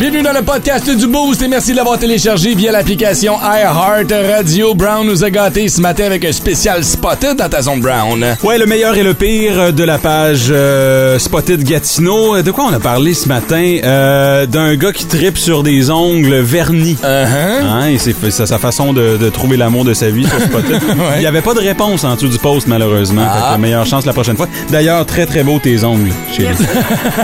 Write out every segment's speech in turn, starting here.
Bienvenue dans le podcast du Boost et merci de l'avoir téléchargé via l'application iHeart Radio. Brown nous a gâtés ce matin avec un spécial Spotted dans ta zone Brown. Ouais, le meilleur et le pire de la page euh, Spotted Gatineau. De quoi on a parlé ce matin? Euh, D'un gars qui tripe sur des ongles vernis. Hein, et c'est sa façon de, de trouver l'amour de sa vie sur Spotted. Il n'y avait pas de réponse en dessous du post, malheureusement. Ah. Fait que meilleure chance la prochaine fois. D'ailleurs, très très beau tes ongles, chérie.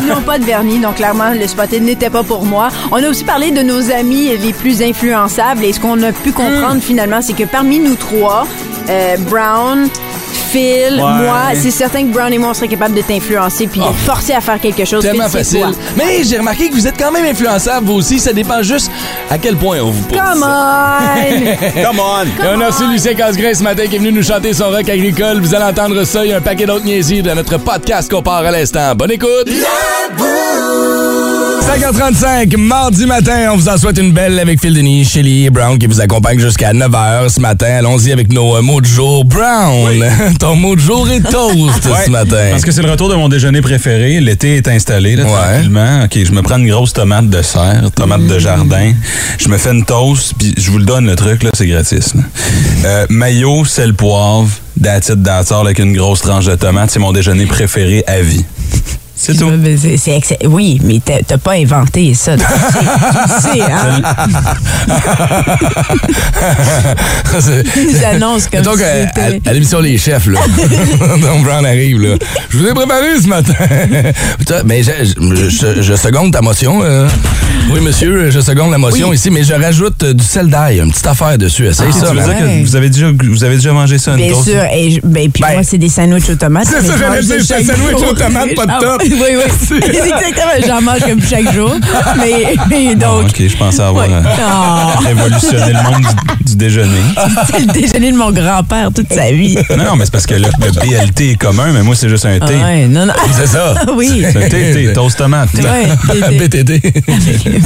Ils n'ont pas de vernis, donc clairement, le spotted n'était pas pour moi. On a aussi parlé de nos amis les plus influençables et ce qu'on a pu comprendre finalement, c'est que parmi nous trois, euh, Brown, Phil, moi, c'est certain que Brown et moi, on serait capables de t'influencer puis de te forcer à faire quelque chose. Tellement Phil, facile. toi. Mais j'ai remarqué que vous êtes quand même influençable, vous aussi. Ça dépend juste à quel point on vous pousse. Come on! Come on! Et on a reçu Lucien Casgrain ce matin qui est venu nous chanter son rock agricole. Vous allez entendre ça. Il y a un paquet d'autres niaiseries dans notre podcast qu'on part à l'instant. Bonne écoute! 5h35, mardi matin, on vous en souhaite une belle avec Phil Denis, Shelly et Brown qui vous accompagnent jusqu'à 9h ce matin. Allons-y avec nos euh, mots de jour. Brown, ton mot de jour est toast Ouais, ce matin. Parce que c'est le retour de mon déjeuner préféré. L'été est installé, là, Ouais. tranquillement. OK, je me prends une grosse tomate de serre, tomate de jardin. Je me fais une toast, puis je vous le donne, le truc, là, c'est gratis. là. Euh, mayo, sel, poivre, d'attitude d'attar avec une grosse tranche de tomate. C'est mon déjeuner préféré à vie. C'est tout. C'est- c'est excellent. Oui, mais t'as t'as pas inventé ça. Tu sais, hein? Ils annoncent comme Donc, si euh, à, à l'émission Les Chefs, là. Donc, Brown arrive, là. Je vous ai préparé ce matin. Mais je, je- je- je seconde ta motion. euh. Oui, monsieur, je seconde la motion ici, mais je rajoute euh, du sel d'ail, une petite affaire dessus. Essaye Ah, ça, tu veux dire que vous avez déjà, vous avez déjà mangé ça, une Bien sûr. Et je- ben, puis Ben, moi, c'est des sandwichs aux tomates. c'est ça, j'allais dire, sandwich aux tomates, pas de top. Oui, oui. C'est exactement. J'en mange comme chaque jour. Mais, mais Ah, donc, OK, je pensais avoir Ouais. euh, Oh. révolutionné le monde du, du déjeuner. c'est le déjeuner de mon grand-père toute sa vie. Non, non, mais c'est parce que le, le BLT est commun, mais moi, c'est juste un Ah thé. ouais, non, non. C'est ça. oui. C'est un thé, thé, toast tomate. Ouais, BTT.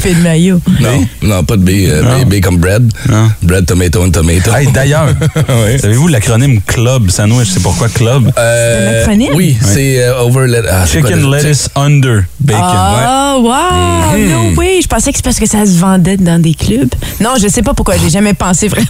fait de maillot. Non, non, pas de B. euh, Non. B, B comme bread. Non. Bread, tomato and tomato. Hey, d'ailleurs, Oui. savez-vous l'acronyme CLUB sandwich, c'est pourquoi CLUB? Euh, C'est un acronyme? Oui, c'est euh, over... ah, Chicken le- lettuce under bacon. Ah, wow! Mhm. Non, oui, je pensais que c'est parce que ça se vendait dans des clubs. Non, je sais pas pourquoi, j'ai jamais pensé vraiment.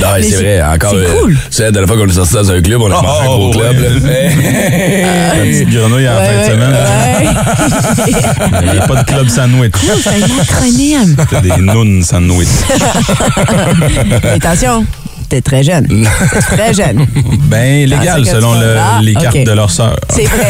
Non, c'est vrai, encore. C'est euh, cool. C'est la dernière fois qu'on est sorti dans un club, on a Oh, mangé un gros oh, club. La petite grenouille en Ouais, fin de semaine. ouais. Il n'y a pas de club sandwich. C'est un acronyme. C'est des noun sandwich. Attention, t'es très jeune. T'es très jeune. Ben, légal, selon le- Ah, les cartes de leur sœur. C'est vrai.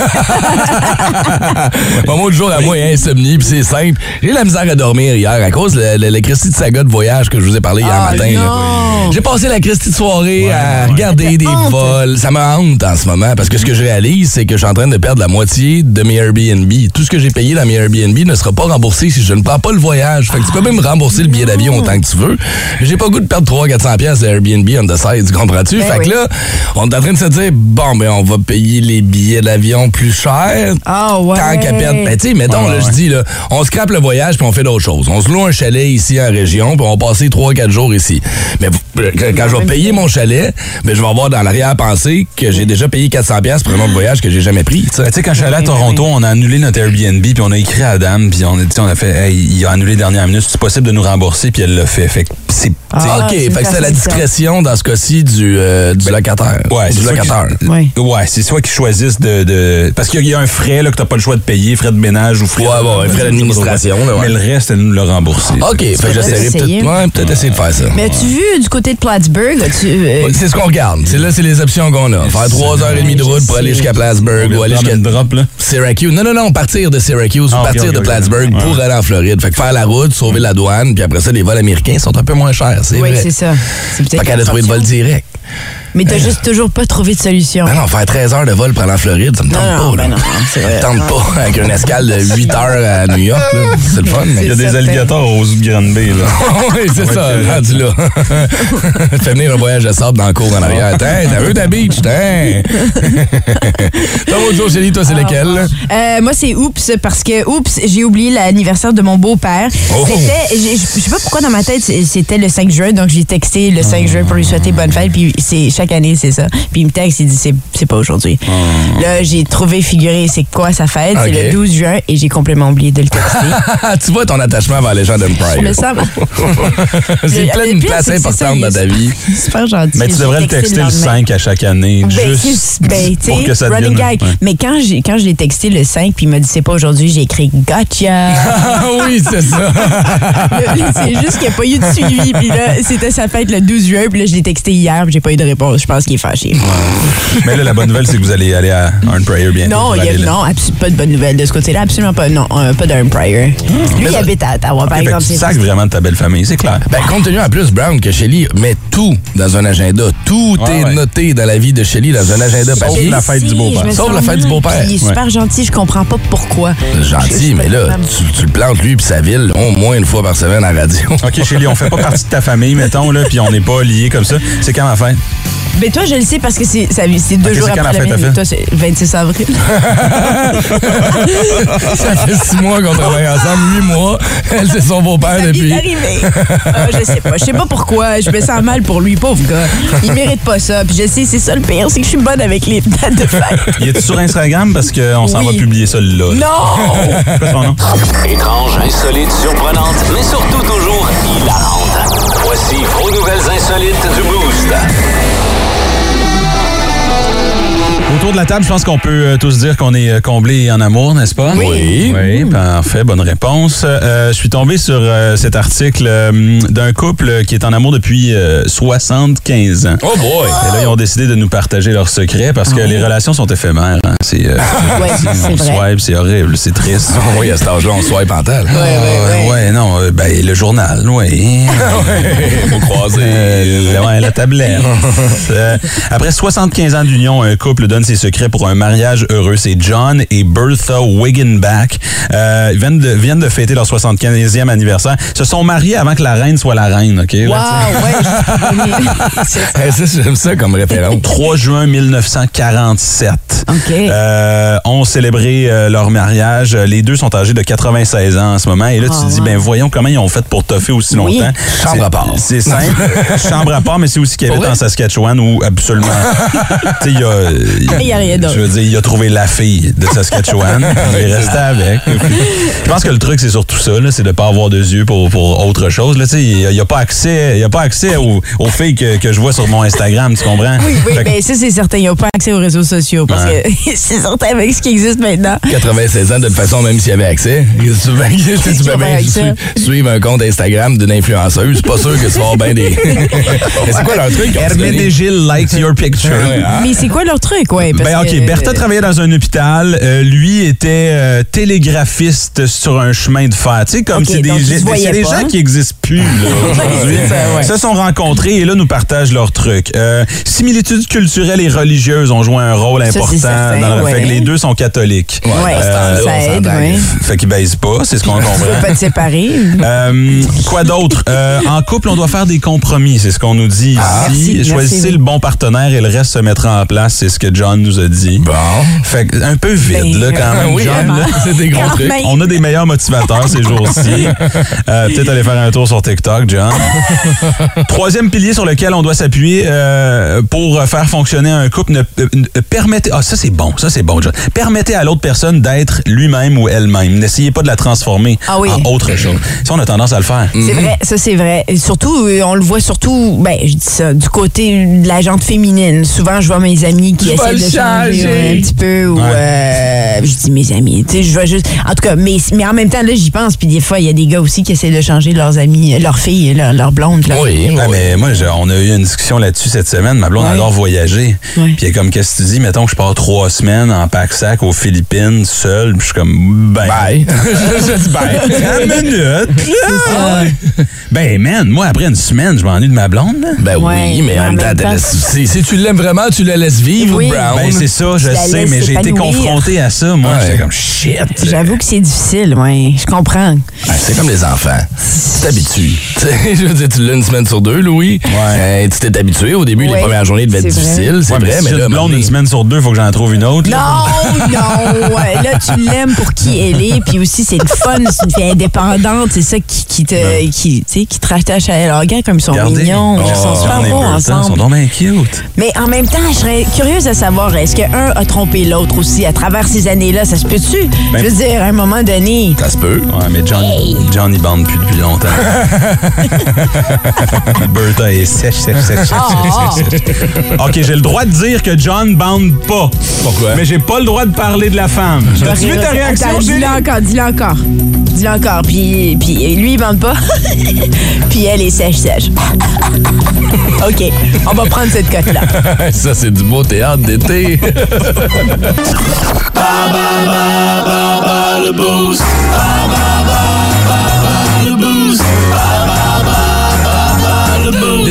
Mon mot de jour à moi est insomnie, puis c'est simple. J'ai eu la misère à dormir hier à cause de Christie de saga de voyage que je vous ai parlé hier Ah, matin. J'ai passé la Christie de soirée à regarder des honte. vols. Ça me hante en ce moment parce que ce que je réalise, c'est que je suis en train de perdre la moitié de mes Airbnb. Tout ce que j'ai payé dans mes Airbnb ne sera pas remboursé si je ne prends pas le voyage. Fait que tu peux même rembourser le billet d'avion autant que tu veux. J'ai pas le goût de perdre 300-400$ piastres de Airbnb on the side, tu comprends-tu? Ben fait oui. que là, on est en train de se dire, bon, ben on va payer les billets d'avion plus cher. Ah, ouais. Tant qu'à perdre. Ben, tu sais, mettons, Ouais, là, je dis, là, on scrape le voyage puis on fait d'autres choses. On se loue un chalet ici en région puis on va passer 3-4 jours ici. Mais euh, quand, je vais payer mon chalet, ben, je vais avoir dans l'arrière-pensée que j'ai déjà payé 400$ piastres pour un autre voyage que j'ai jamais pris. tu sais. Ben, quand je suis allé à Toronto, on a annulé notre Airbnb, puis on a écrit à Adam, puis on a dit, on a fait, hey, il a annulé dernière minute, c'est possible de nous rembourser, puis elle l'a fait. Fait que c'est. Ah, OK, fait que c'est la facilité. Dans ce cas-ci du, euh, du locataire. Ouais, du locateur. qu'ils- Ouais. C'est soit qu'ils choisissent de, de- Parce qu'il y a un frais là, que t'as pas le choix de payer, frais de ménage ou frais. Ouais, bon, un frais d'administration. Mais le reste, elle nous l'a remboursé. OK, fait que j'essaierai essayer. peut-être ouais, peut-être essayer de faire ça. Mais as-tu vu du côté de Plattsburgh? euh, C'est ce qu'on regarde. C'est là, c'est les options qu'on a. Faire 3h30 de route pour aller jusqu'à Plattsburgh ou aller jusqu'à drop, là. Syracuse. Non, non, non, partir de Syracuse Ah, ou ok, partir ok, de ok. Plattsburgh pour aller en Floride. Fait que faire la route, sauver la douane, puis après ça, les vols américains sont un peu moins chers, c'est oui, vrai. c'est ça. C'est peut-être Trouvé de vol direct. Mais t'as juste toujours pas trouvé de solution. Ben non, faire 13 heures de vol pour aller en Floride, ça me tente Non, non, pas. là. ben non, c'est vrai. Ça me tente pas avec une escale de 8 heures à New York. C'est le fun. Il y a des certain. alligators aux zoo de Granby, là. oui, c'est ça, rendu là. Fais venir un voyage de sable dans le cours en arrière. Tiens, t'as vu ta beach, tiens. Ton autre jour, Chélie, toi, c'est lequel? là? Euh, moi, c'est Oups, parce que Oups, j'ai oublié l'anniversaire de mon beau-père. Oh. C'était, je sais pas pourquoi dans ma tête, c'était le 5 juin, donc j'ai texté le 5 juin pour lui souhaiter bonne fête, puis c'est chaque année, c'est ça. Puis il me texte, il dit, c'est, c'est pas aujourd'hui. Là, j'ai trouvé figuré c'est quoi sa fête, c'est le 12 juin, et j'ai complètement oublié de le texter. tu vois ton attachement vers les gens d'Empire. Mais ça, c'est Le- plein le d'une place importante dans ta vie. super gentil. Mais tu devrais le texter le lendemain. 5 à chaque année, Ben, juste ben, tu pour que ça devienne... gag. ouais. Mais quand j'ai quand je l'ai texté le 5 puis il m'a dit c'est pas aujourd'hui, j'ai écrit gotcha. Oui, c'est ça. C'est juste qu'il n'y a pas eu de suivi. Puis là, c'était sa fête le 12 juin. Puis là, je l'ai texté hier. Puis j'ai pas eu de réponse. Je pense qu'il est fâché. Mais là, la bonne nouvelle, c'est que vous allez aller à un prayer bientôt. Non, pour il y a, non, absolument pas de bonne nouvelle de ce côté-là. Absolument pas. Non, euh, pas d'un prior. Lui, il habite à Ottawa, par Ok, fait que exemple. c'est- vraiment de ta belle famille, c'est clair. Ben, compte tenu en plus, Brown, que Shelly met tout dans un agenda. Tout Ouais, est ouais. noté dans la vie de Shelly dans un agenda Sauf papier. la fête du beau-père. Sauf la fête du beau-père. Il est super gentil. Je comprends pas pourquoi. Gentil, mais là, tu, tu le plantes lui puis sa ville au moins une fois par semaine à la radio. OK, Chélie, on fait pas partie de ta famille, mettons, là, puis on n'est pas liés comme ça. C'est quand ma fête? Mais toi, je le sais parce que c'est ça- c'est deux Ok, jours c'est quand après la la fête mienne. ta Toi, c'est 26 avril. Ça fait six mois qu'on travaille ensemble, huit mois. Elle, c'est son beau-père Ça depuis. vient d'arriver. Ah, je sais pas. Je sais pas pourquoi. Je me sens mal pour lui, pauvre gars. Il mérite pas ça. Puis je sais, c'est ça le pire, c'est que je suis bonne avec les dates de fête. Il est sur Instagram parce qu'on s'en Oui. va publier ça là? Non! C'est quoi son nom? Étrange, insolite, surprenante, mais surtout toujours hilarante. Voici vos nouvelles insolites du Boost. Autour de la table, je pense qu'on peut euh, tous dire qu'on est euh, comblés en amour, n'est-ce pas? Oui. Oui, parfait, bonne réponse. Euh, je suis tombé sur euh, cet article euh, d'un couple qui est en amour depuis euh, 75 ans. Oh boy! Et là, ils ont décidé de nous partager leurs secrets parce que les relations sont éphémères. hein. C'est Ouais, on swipe, c'est horrible, c'est triste. oui, à cet âge-là, on swipe en tel. Ouais, ouais. ouais, non, ben le journal, oui. Faut croiser. Ouais, la tablette. Après 75 ans d'union, un couple donne ses secrets pour un mariage heureux. C'est John et Bertha Wiggenbach. Euh, ils viennent de, viennent de fêter leur 75e anniversaire. Ils se sont mariés avant que la reine soit la reine, OK? Wow, ouais. Hey, ça, J'aime ça comme référence. 3 juin 1947. OK. Euh, ont célébré euh, leur mariage. Les deux sont âgés de 96 ans en ce moment. Et là, tu Ah, te dis, ben voyons comment ils ont fait pour toffer aussi Oui. longtemps. Chambre C'est- à part. C'est simple. Chambre à part, mais c'est aussi qu'il habite Pour en? Saskatchewan où absolument. tu sais, il y a. Il y a rien d'autre. Je veux dire, il a trouvé la fille de Saskatchewan. il est resté avec. Je pense que le truc, c'est surtout ça, c'est de pas avoir deux yeux pour, pour autre chose. Là, tu sais, il n'y a, pas accès, il y a pas accès aux, aux filles que, que je vois sur mon Instagram, tu comprends? Oui, oui, que- mais ça, c'est certain. Ils n'ont pas accès aux réseaux sociaux parce que c'est certain avec ce qui existe maintenant. 96 ans, de toute façon, même s'il y avait accès. Tu y bien suivre un compte Instagram d'une influenceuse, c'est pas sûr que tu vas avoir bien des. Mais c'est quoi leur truc? et Gilles likes your picture. Ouais, hein? Mais c'est quoi leur truc, ouais? Parce Ben ok, que- Bertha travaillait dans un hôpital. Euh, lui était euh, télégraphiste sur un chemin de fer. Tu sais, comme Ok, c'est des, c'est gens qui n'existent plus là, aujourd'hui. ça, ouais. Se sont rencontrés et là nous partagent leurs trucs. Euh, similitudes culturelles et religieuses ont joué un rôle important certain, dans le ouais. fait que les deux sont catholiques. Ouais, Euh, ça on aide, oui. Fait qu'ils baisent pas, c'est ce qu'on Tu comprend. veux pas te séparer? Euh, quoi d'autre? Euh, en couple, on doit faire des compromis, c'est ce qu'on nous dit Ah, ici. Choisissez le bon partenaire et le reste se mettra en place, c'est ce que John nous a dit. Bon. Fait que un peu vide, Ben, là, quand même, oui, John. là. c'est des gros trucs. même. On a des meilleurs motivateurs ces jours-ci. Euh, Peut-être aller faire un tour sur TikTok, John. Troisième pilier sur lequel on doit s'appuyer euh, pour faire fonctionner un couple, ne, euh, ne- permettez... Ah, ça c'est bon, ça c'est bon, John. Permettez à l'autre personne d'être lui-même ou elle-même. N'essayez pas de la transformer Ah oui. en autre chose. Ça, on a tendance à le faire. C'est vrai, ça c'est vrai. Et surtout, on le voit surtout, ben, je dis ça, du côté de la jante féminine. Souvent, je vois mes amis qui essaient de ouais, un petit peu. Ou, Ouais. euh, je dis mes amis. Tu sais, je vais juste. En tout cas, mais, mais en même temps, là, j'y pense. Puis des fois, il y a des gars aussi qui essaient de changer leurs amis, leurs filles, leurs leur blondes. là. Oui, Ouais, oui. mais moi, on a eu une discussion là-dessus cette semaine. Ma blonde Ouais. adore voyager. Ouais. Puis elle est comme, qu'est-ce que tu dis? Mettons que je pars trois semaines en pack-sac aux Philippines, seul. Puis je suis comme, ben. Bye. Je dis bye. Une minute, là. Ben, man, moi, après une semaine, je m'ennuie de ma blonde, là. Ben Ouais, oui, mais en même temps, si, si tu l'aimes vraiment, tu la laisses vivre, Oui. Brown. Ben, c'est ça, je sais, mais j'ai été confronté à ça. Moi, Ouais. j'étais comme, shit. J'avoue que c'est difficile, oui. Je comprends. Ouais, c'est comme les enfants. Tu t'habitues. Je veux dire, tu l'as une semaine sur deux, Louis. Ouais. Euh, tu t'es habitué. Au début, les Ouais, premières journées devaient être c'est vrai. difficiles. C'est Ouais, vrai, si mais j'ai là, une blonde maintenant- une semaine sur deux, il faut que j'en trouve une autre. là. Non, non. ouais, Là, tu l'aimes pour qui elle est. Puis aussi, c'est le fun. C'est une fille indépendante. C'est ça qui, qui te, qui, tu sais, qui te rattache à elle. Regarde comme ils sont Regardez. mignons. Ils Oh, sont super John et beaux Burton sont ensemble. donc bien cute. Mais en même temps, je serais curieuse de savoir, est-ce qu'un a trompé l'autre aussi à travers ces années-là? Ça se peut-tu? Ben- je veux dire, à un moment donné. Ça se peut. Ouais, mais John, John, il bande plus depuis longtemps. Bertha est sèche, sèche, sèche, sèche, Ah. sèche, sèche, sèche. OK, j'ai le droit de dire que John bande pas. Pourquoi? Mais j'ai pas le droit de parler de la femme. As-tu vu ta réaction? Dis-le encore, dis-le encore. Dis-le encore. Puis, puis lui, il bande pas. puis elle est sèche-sèche. OK, on va prendre cette cote-là. ça, c'est du beau théâtre d'été ba ba le boost. Ba ba ba ba.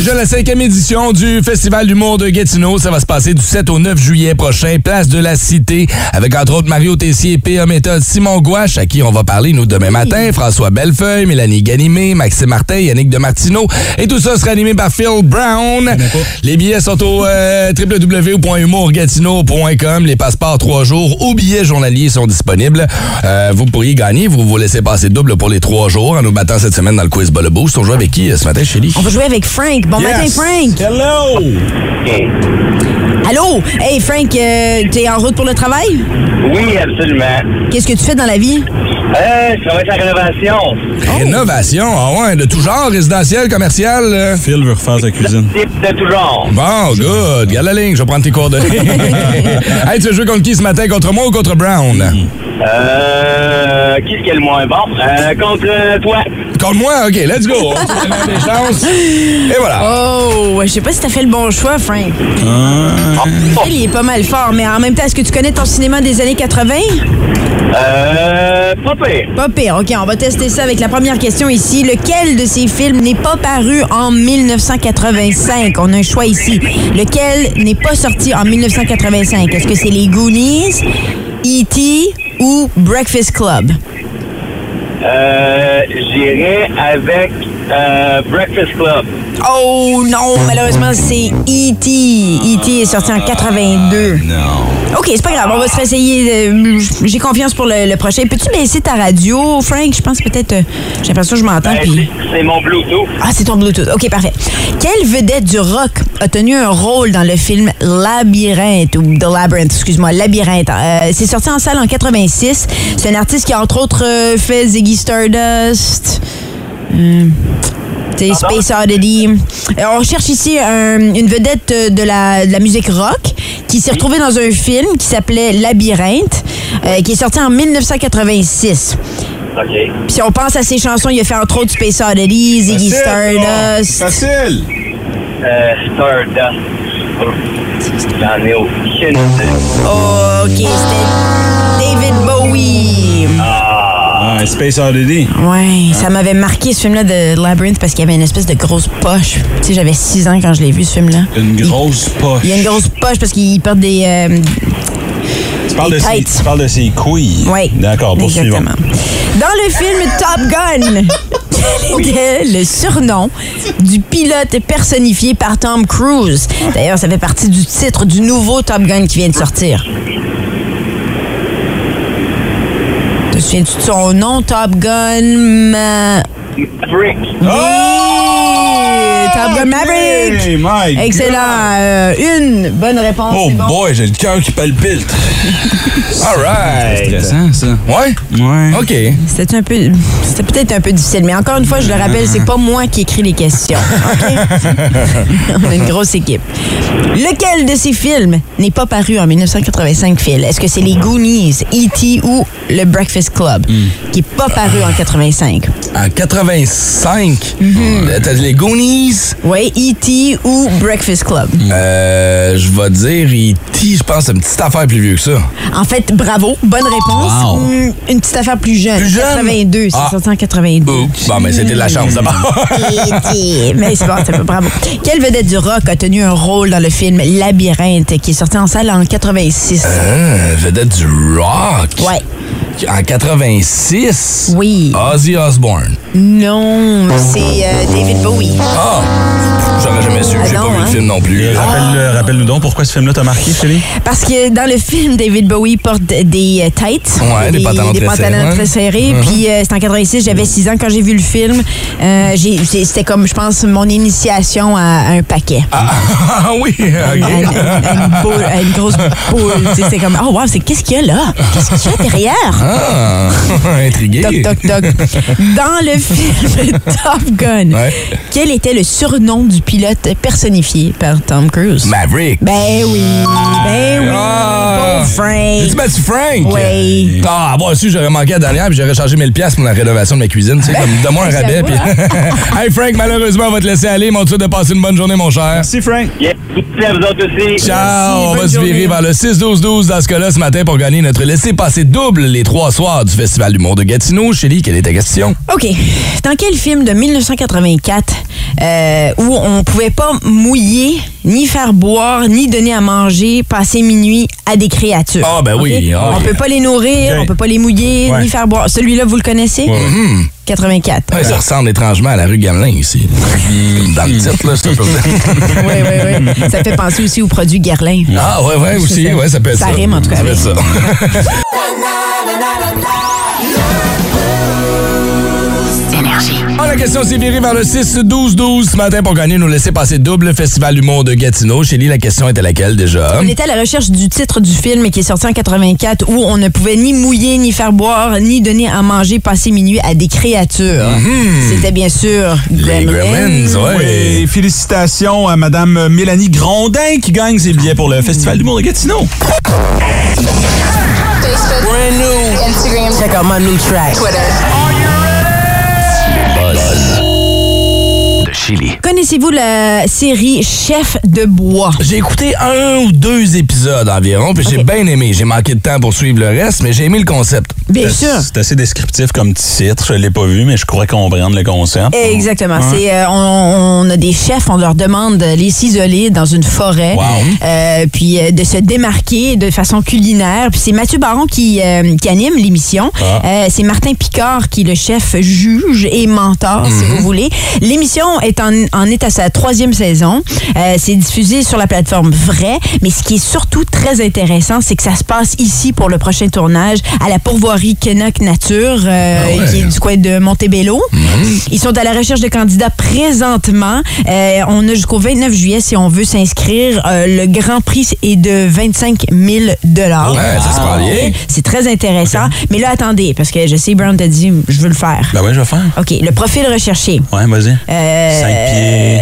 Déjà la cinquième édition du Festival d'humour de Gatineau. Ça va se passer du 7 au 9 juillet prochain, place de la Cité, avec entre autres Mario Tessier, P.A. Méthode, Simon Gouache, à qui on va parler nous demain matin, François Bellefeuille, Mélanie Ganimé, Maxime Martin, Yannick de Martineau. Et tout ça sera animé par Phil Brown. Les billets sont au euh, www.humourgatineau.com. Les passeports trois jours ou billets journaliers sont disponibles. Euh, vous pourriez gagner. Vous vous laissez passer double pour les trois jours en nous battant cette semaine dans le quiz Ball Boost. On joue avec qui euh, ce matin, Chélie? On va jouer avec Frank. Bon matin, Frank. Hello! Allô? Hey, Frank, euh, t'es en route pour le travail? Oui, absolument. Qu'est-ce que tu fais dans la vie? Euh, je travaille la rénovation. Rénovation, ah ouais, de tout genre, résidentiel, commercial. euh. Phil veut refaire sa cuisine. Type de tout genre. Bon, good. Garde la ligne, je vais prendre tes coordonnées. hey, tu veux jouer contre qui ce matin? Contre moi ou contre Brown? Euh, qui est qui est le moins? Bon? Euh, contre euh, toi. Contre moi? OK, let's go. Des chances. Et voilà. Oh, je sais pas si t'as fait le bon choix, Frank. Phil, il est pas mal fort, mais en même temps, est-ce que tu connais ton cinéma des années 80? Euh, pas pire. Pas pire. OK, on va tester ça avec la première question ici. Lequel de ces films n'est pas paru en 1985? On a un choix ici. Lequel n'est pas sorti en 1985? Est-ce que c'est les Goonies, E.T. ou Breakfast Club? Euh, j'irai avec euh, Breakfast Club. Oh non, malheureusement, c'est E.T. E.T. est sorti en 82. Non. OK, c'est pas grave, on va se réessayer. de- J'ai confiance pour le, le prochain. Peux-tu baisser ta radio, Frank? Je pense peut-être... euh, J'ai l'impression que je m'entends. Ben, puis... c'est- c'est mon Bluetooth. Ah, c'est ton Bluetooth. OK, parfait. Quelle vedette du rock a tenu un rôle dans le film Labyrinthe, ou The Labyrinth, excuse-moi, Labyrinthe? Euh, c'est sorti en salle en 86. C'est un artiste qui a, entre autres, euh, fait Ziggy Stardust. Euh, tu sais, Space Oddity. Euh, on cherche ici un- une vedette euh, de la, de la musique rock qui s'est retrouvée dans un film qui s'appelait Labyrinthe, euh, qui est sorti en 1986. OK. Puis si on pense à ses chansons, il a fait entre autres Space Oddity, Ziggy Stardust. Facile! Euh, Stardust. J'en ai aucune. Oh, OK, c'était David Bowie. Ah, Space Oddity. Ouais, ça m'avait marqué ce film-là de Labyrinth parce qu'il y avait une espèce de grosse poche. Tu sais, j'avais 6 ans quand je l'ai vu, ce film-là. Une grosse poche. Il y a une grosse poche parce qu'il porte des... euh, Tu parles, de ses, tu parles de ses couilles. Oui. D'accord, poursuivons. Exactement. Dans le film Top Gun, quel était le surnom du pilote personnifié par Tom Cruise? D'ailleurs, ça fait partie du titre du nouveau Top Gun qui vient de sortir. Te souviens-tu de son nom, Top Gun? Ma- Brick. Oui! Top Gun Maverick. Hey, my God. Excellent. Euh, une bonne réponse. Oh c'est bon. boy, j'ai le cœur qui palpite. All right. Stressant, ça. Ouais? Ouais. OK. C'était un peu, c'était peut-être un peu difficile, mais encore une fois, je le rappelle, c'est pas moi qui écris les questions. OK? On a une grosse équipe. Lequel de ces films n'est pas paru en 1985, Phil? Est-ce que c'est les Goonies, E.T. ou le Breakfast Club, qui est pas paru en 85? En 85, Mm-hmm. t'as les Goonies. Oui, E.T. ou Breakfast Club. Euh, je vais dire E.T. Je pense que c'est une petite affaire plus vieux que ça. En fait, bravo, bonne réponse. Wow. Une petite affaire plus jeune. Plus jeune? 82, c'est Ah. sorti en 82. Oups. Bon, mais c'était de la chance d'abord. E.T. Mais c'est bon, c'est bon, bravo. Quelle vedette du rock a tenu un rôle dans le film Labyrinthe qui est sorti en salle en 86? Ah, vedette du rock? Ouais. En 86. Oui. Ozzy Osbourne. Non, c'est euh, David Bowie. Ah! J'aurais jamais su. Ah J'ai non, pas vu hein? le film non plus. Rappelle- Rappelle-nous donc pourquoi ce film-là t'a marqué, Chélie? Parce que dans le film, David Bowie porte des euh, tights. Ouais, des pantalons des très pantalons serrés. très serrés. Uh-huh. Puis euh, c'est en 86, j'avais 6 ans quand j'ai vu le film. Euh, j'ai- C'était comme, je pense, mon initiation à, à un paquet. Ah, ah, oui, À une, OK. à une boule, à une grosse boule. Tu sais, C'est comme, oh wow, c'est qu'est-ce qu'il y a là? Qu'est-ce qu'il y a derrière? Ah, intrigué. Toc, toc, toc. Dans le film Top Gun, Ouais. quel était le surnom du pilote personnifié par Tom Cruise? Maverick. Ben oui, ben oui. Ah. Bon Frank. J'ai-tu battu Frank? Oui. Ah, avoir su, j'aurais manqué la dernière, puis j'aurais chargé 1000 pièces pour la rénovation de ma cuisine. Tu sais, comme, donne-moi un rabais. Puis... hey, Frank, malheureusement, on va te laisser aller. Mon de passer une bonne journée, mon cher. Merci, Frank. Yeah. Merci à vous autres aussi. Ciao! on va se virer vers le 6-12-12 dans ce cas-là ce matin pour gagner notre laissez-passer double les trois soirs du Festival du Monde de Gatineau. Chélie, quelle est ta question? OK. Dans quel film de 1984 euh, où on pouvait pas mouiller, ni faire boire, ni donner à manger, passer minuit à des créatures? Ah, ben oui. OK? Ah, On peut pas les nourrir, OK. on peut pas les mouiller, Ouais. ni faire boire. Celui-là, vous le connaissez? 84. Ouais, ça ressemble étrangement à la rue Gamelin ici. Comme Dans le titre, là, c'est un peu. Oui, oui, oui. Ça fait penser aussi au produit Guerlain. Ah, ouais, ouais, aussi. Ça- Ouais, ça peut être ça ça. rime, en tout cas, Ça peut avec. être ça. Ah, la question s'est virée vers le 6-12-12 ce matin pour gagner nous laisser passer double Festival Humour de Gatineau. Chélie, la question était laquelle déjà? On était à la recherche du titre du film qui est sorti en 84 où on ne pouvait ni mouiller, ni faire boire, ni donner à manger, passer minuit à des créatures. C'était bien sûr Mhm. Les Gremlins. Gremlins, ouais. Oui, félicitations à Madame Mélanie Grondin qui gagne ses billets pour le Festival d'humour de Gatineau. Instagram. Check out my new track. Twitter. Chili. Connaissez-vous la série Chef de bois? J'ai écouté un ou deux épisodes environ, puis j'ai bien aimé. J'ai manqué de temps pour suivre le reste, mais j'ai aimé le concept. Bien sûr. C'est assez descriptif comme titre. Je l'ai pas vu, mais je crois comprendre le concept. Exactement. C'est euh, on, on a des chefs, on leur demande d'aller s'isoler dans une forêt, Wow. euh, puis euh, de se démarquer de façon culinaire. Puis c'est Mathieu Baron qui, euh, qui anime l'émission. Ah. Euh, c'est Martin Picard qui est le chef juge et mentor, si vous voulez. L'émission est en, en est à sa troisième saison. Euh, c'est diffusé sur la plateforme Vrai, mais ce qui est surtout très intéressant, c'est que ça se passe ici pour le prochain tournage à la pourvoirie Kenok Nature, euh, Ah ouais. qui est du coin de Montebello. Ils sont à la recherche de candidats présentement. Euh, on a jusqu'au 29 juillet si on veut s'inscrire. Le grand prix est de 25 000 dollars. Ouais, ça se passe bien. C'est très intéressant. Mais là, attendez, parce que je sais, Brown t'a dit, je veux le faire. Ben ouais, je vais faire. OK, le profil recherché. Ouais, vas-y. Euh,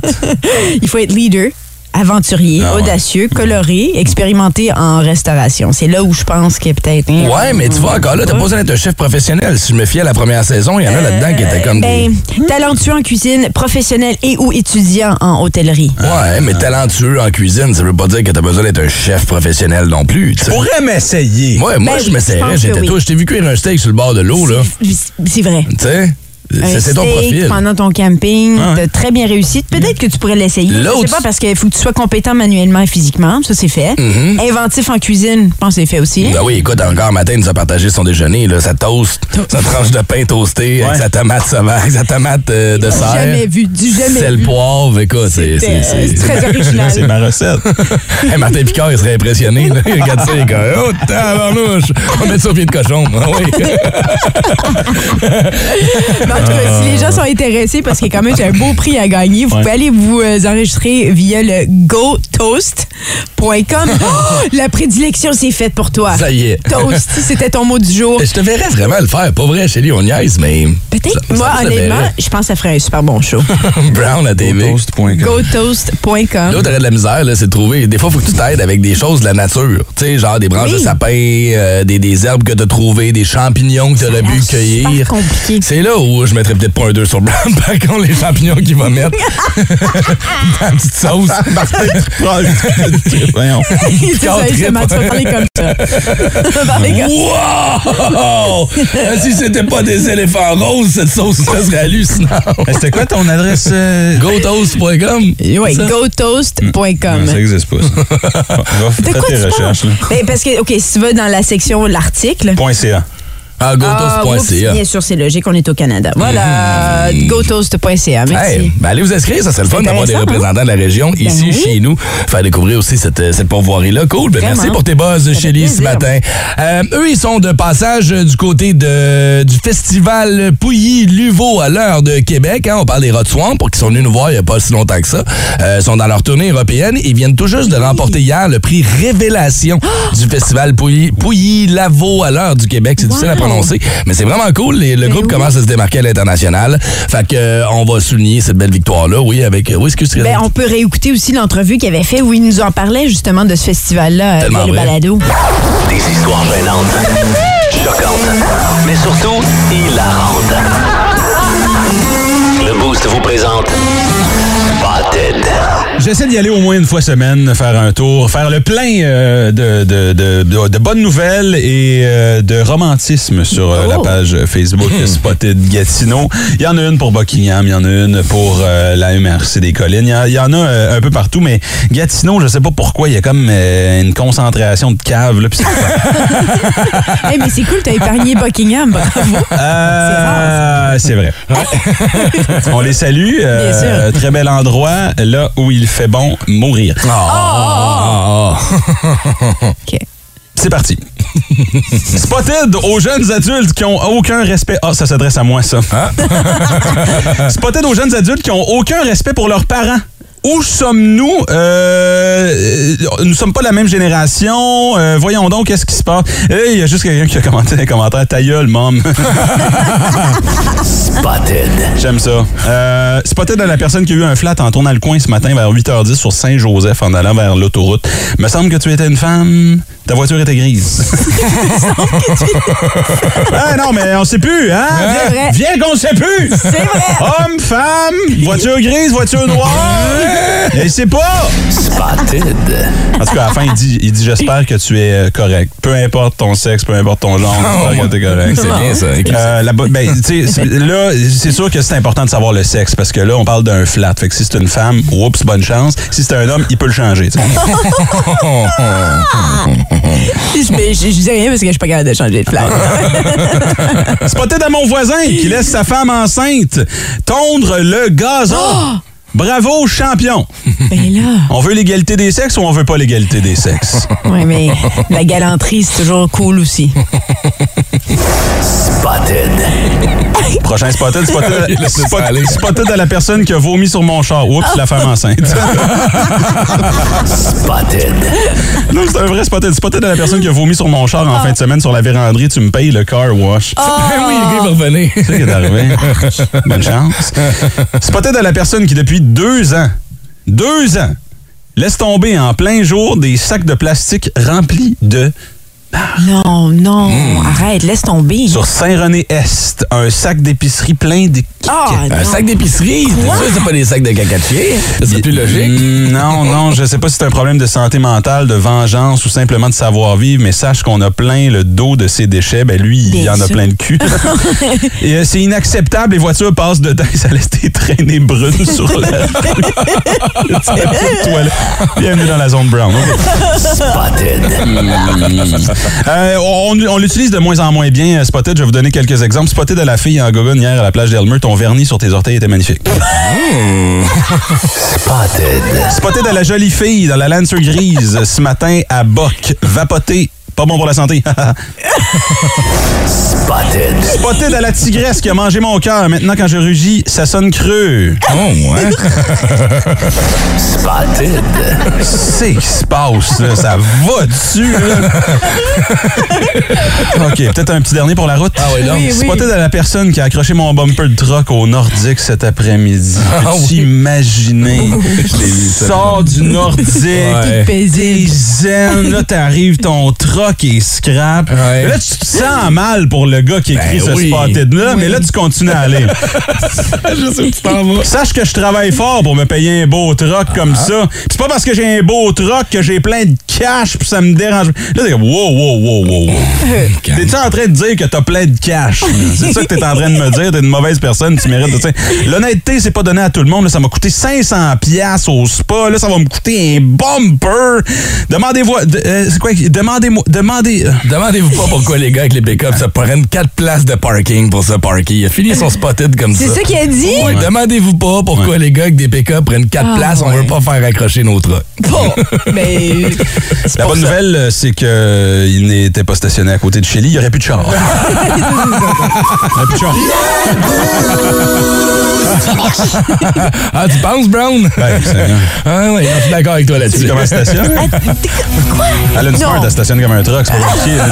5 pieds, 7. Il faut être leader. Aventurier, Ah ouais. audacieux, coloré, expérimenté en restauration. C'est là où je pense que peut-être. hein, Ouais, mais tu vois, encore là, t'as pas besoin d'être un chef professionnel. Si je me fie à la première saison, il y en a là-dedans qui étaient comme Ben, des... talentueux en cuisine, professionnel et ou étudiant en hôtellerie. Ouais, mais talentueux en cuisine, ça veut pas dire que t'as besoin d'être un chef professionnel non plus. tu. Pourrais m'essayer. Ouais, moi, Ben je m'essayerais. J'étais oui. toi. Je t'ai vu cuire un steak sur le bord de l'eau, là. C'est- C'est vrai. Tu sais? Un C'est c'est ton steak profil. pendant ton camping, Ah ouais. t'as très bien réussi. Peut-être que tu pourrais l'essayer. Je L'autre- sais pas parce qu'il faut que tu sois compétent manuellement et physiquement, ça c'est fait. Inventif en cuisine, je pense que c'est fait aussi. Mm-hmm. Ben oui, écoute, encore matin, il nous a partagé son déjeuner, là, sa toast, sa tranche de pain toasté avec sa tomate sauvage, sa tomate euh, de serre. Jamais vu, du jamais Sel, vu. poivre, écoute, c'est... c'est- C'est c'est- très original. C'est ma recette. Hey, Martin Picard, il serait impressionné. Là. Il regarde ça, il est comme, oh, tabarnouche, on mettre ça au pied de cochon. Ah oui. Mais En tout cas, si les gens sont intéressés, parce a quand même un beau prix à gagner, vous pouvez aller vous euh, enregistrer via le gotoast.com. Oh, la prédilection, c'est faite pour toi. Ça y est. Toast, c'était ton mot du jour. Je te verrais vraiment le faire. Pas vrai, Shelly, on niaise, mais. Peut-être, moi, honnêtement, je pense que ça ferait un super bon show. Brown à TV. Toast.com. gotoast.com. Là, t'aurais de la misère, là, c'est de trouver. Des fois, il faut que tu t'aides avec des choses de la nature. Tu sais, genre des branches Oui. de sapin, euh, des, des herbes que t'as trouvées, des champignons que t'aurais pu cueillir. compliqué. C'est là où je mettrais peut-être pas un 2 sur Brown. Par contre, les champignons qu'il va mettre dans la petite sauce. Voyons. ça, justement, tu vas parler comme ça. Tu vas parler comme Wow! si c'était pas des éléphants roses, cette sauce-là serait hallucinante. Eh, C'était quoi ton adresse? euh? Gotoast.com. Oui, ça? gotoast.com. Ça existe pas, ça. Va De faire quoi tes tu recherches. Ben, parce que, OK, si tu vas dans la section l'article. Point .ca. Ah, Ah, gotoast.ca. bien sûr, c'est logique, on est au Canada. Voilà, gotoast.ca. Merci. Hey, ben allez vous inscrire, ça serait le fun d'avoir des intéressant, représentants de la région ici oui. chez nous, faire découvrir aussi cette, cette pourvoirie-là. Cool, ben merci pour tes buzz, Shelly, ce matin. Euh, eux, ils sont de passage du côté de, du festival Pouilly-Luveau à l'heure de Québec. hein. On parle des Rod Swamp, pour qu'ils sont venus nous voir il n'y a pas si longtemps que ça. Euh, ils sont dans leur tournée européenne. Ils viennent tout juste de remporter hier le prix Révélation du festival Pouilly- Pouilly-Lavo à l'heure du Québec. C'est difficile à Wow. Mais c'est vraiment cool. Les- le Ben groupe oui. commence à se démarquer à l'international. Fait que euh, on va souligner cette belle victoire-là, oui, avec. euh, Oui, excuse Ben, on peut réécouter aussi l'entrevue qu'il avait fait où il nous en parlait justement de ce festival-là, euh, le vrai. balado. Des histoires gênantes, choquantes, mais surtout hilarantes. Le Boost vous présente J'essaie d'y aller au moins une fois semaine, faire un tour, faire le plein euh, de, de, de, de- de bonnes nouvelles et euh, de romantisme sur euh, la Oh. page Facebook Spotted Gatineau. Il y en a une pour Buckingham, il y en a une pour euh, la MRC des Collines. Il y en- il y, en a euh, un peu partout, mais Gatineau, je sais pas pourquoi, il y a comme euh, une concentration de caves. Là, Hey, mais c'est cool, t'as épargné Buckingham, bravo. Euh, c'est vrai. On les salue. Euh, Bien sûr. Très bel endroit, là où il fait bon mourir. Ah, OK. C'est parti. Spotted aux jeunes adultes qui ont aucun respect. Ah, ça s'adresse à moi, ça. Spotted aux jeunes adultes qui ont aucun respect pour leurs parents. Où sommes-nous? Euh, nous sommes pas la même génération. Euh, voyons donc, qu'est-ce qui se passe? Il y a juste quelqu'un qui a commenté un commentaire. Ta gueule, mom. Spotted. J'aime ça. Euh, Spotted à la personne qui a eu un flat en tournant le coin ce matin vers 8h10 sur Saint-Joseph en allant vers l'autoroute. Me semble que tu étais une femme. Ta voiture était grise. ah non, mais on sait plus, hein? C'est vrai. Viens, qu'on sait plus! C'est vrai. Homme, femme, voiture grise, voiture noire. Et c'est pas. Spotted. En tout cas, à la fin, il dit, il dit j'espère que tu es euh, correct. Peu importe ton sexe, peu importe ton genre, j'espère que tu es correct. C'est bien ça. Euh, la ben, tu sais, c'est- là, c'est sûr que c'est important de savoir le sexe parce que là, on parle d'un flat. Fait que si c'est une femme, oups, bonne chance. Si c'est un homme, il peut le changer. Je, mais je, je dis rien parce que je suis pas capable de changer de flag. Spotted à mon voisin qui laisse sa femme enceinte tondre le gazon. Bravo, champion. ben là. On veut l'égalité des sexes ou on veut pas l'égalité des sexes? Oui, mais la galanterie, c'est toujours cool aussi. Spotted. Prochain spotted, spotted, Laissez ça spot- aller. spotted à la personne qui a vomi sur mon char. Oups, la femme enceinte. Spotted. Non, c'est un vrai spotted. Spotted à la personne qui a vomi sur mon char en fin de semaine sur la véranderie. Tu me payes le car wash. Ben oui, le gars va revenir. C'est ça qui est arrivé. Bonne chance. Spotted à la personne qui, depuis deux ans, deux ans, laisse tomber en plein jour des sacs de plastique remplis de... Non, non, arrête, laisse tomber. Sur Saint-René-Est, un sac d'épicerie plein de... Ah, Un non. sac d'épicerie, c'est sûr que c'est pas des sacs de caca de chien. C'est plus logique. Mm, Non, non, je sais pas si c'est un problème de santé mentale, de vengeance ou simplement de savoir-vivre, mais sache qu'on a plein le dos de ses déchets. Ben lui, il Bien en a sûr. plein le cul. Et euh, c'est inacceptable. Les voitures passent dedans et ça laisse des traînées brunes sur la de. Bienvenue dans la zone brown. Spotted. Euh, on on l'utilise de moins en moins bien, euh, Spotted. Je vais vous donner quelques exemples. Spotted à la fille en gogon hier à la plage d'Elmer. Ton vernis sur tes orteils était magnifique. Spotted. Spotted à la jolie fille dans la Lancer grise ce matin à Boc. Vapoté Pas bon pour la santé. Spotted. Spotted à la tigresse qui a mangé mon cœur. Maintenant, quand je rugis, ça sonne creux. Oh, ouais. Spotted. C'est qui se passe, là? Ça va dessus, là? OK, peut-être un petit dernier pour la route. Ah oui, donc. Oui, oui. Spotted à la personne qui a accroché mon bumper de truck au Nordique cet après-midi. Ah Peux-tu oui. imaginer? Tu sors du Nordique, Ouais. t'es zen, là, t'arrives, ton truck est scrap. Ouais. Là, tu te sens mal pour le gars qui écrit Ben ce oui. Spotted-là, mais là, tu continues à aller. Je sais où tu t'en vas. Sache que je travaille fort pour me payer un beau truck comme Ah. ça. Pis C'est pas parce que j'ai un beau truck que j'ai plein de cash puis ça me dérange. Là, t'es comme, wow, wow, wow, wow, wow. T'es-tu en train de dire que t'as plein de cash? C'est ça que t'es en train de me dire. T'es une mauvaise personne, tu mérites. L'honnêteté, c'est pas donné à tout le monde. là. Ça m'a coûté 500 pièces au spa. Là, ça va me coûter un bumper. Demandez-vous... de- euh, c'est quoi? Demandez-moi... Demandez... euh, Demandez-vous pas pourquoi les gars avec les pick-up se prennent 4 places de parking pour se parker. Il a fini son spotted comme ça. C'est ça qu'il a dit? Ouais, Demandez-vous pas pourquoi les gars avec des pick-up prennent 4 Ah, places. On veut pas faire accrocher nos trucks. Bon, mais La bonne nouvelle, euh, c'est qu'il n'était pas stationné à côté de Shelly. Il n'y aurait plus de char. Il n'y aurait plus de char. Ah, tu penses, Brown? Ben. Ah ouais, je suis d'accord avec toi Tu sais là-dessus. comment elle stationne? Elle a une Smart, Non. elle stationne comme un truck, c'est pas compliqué.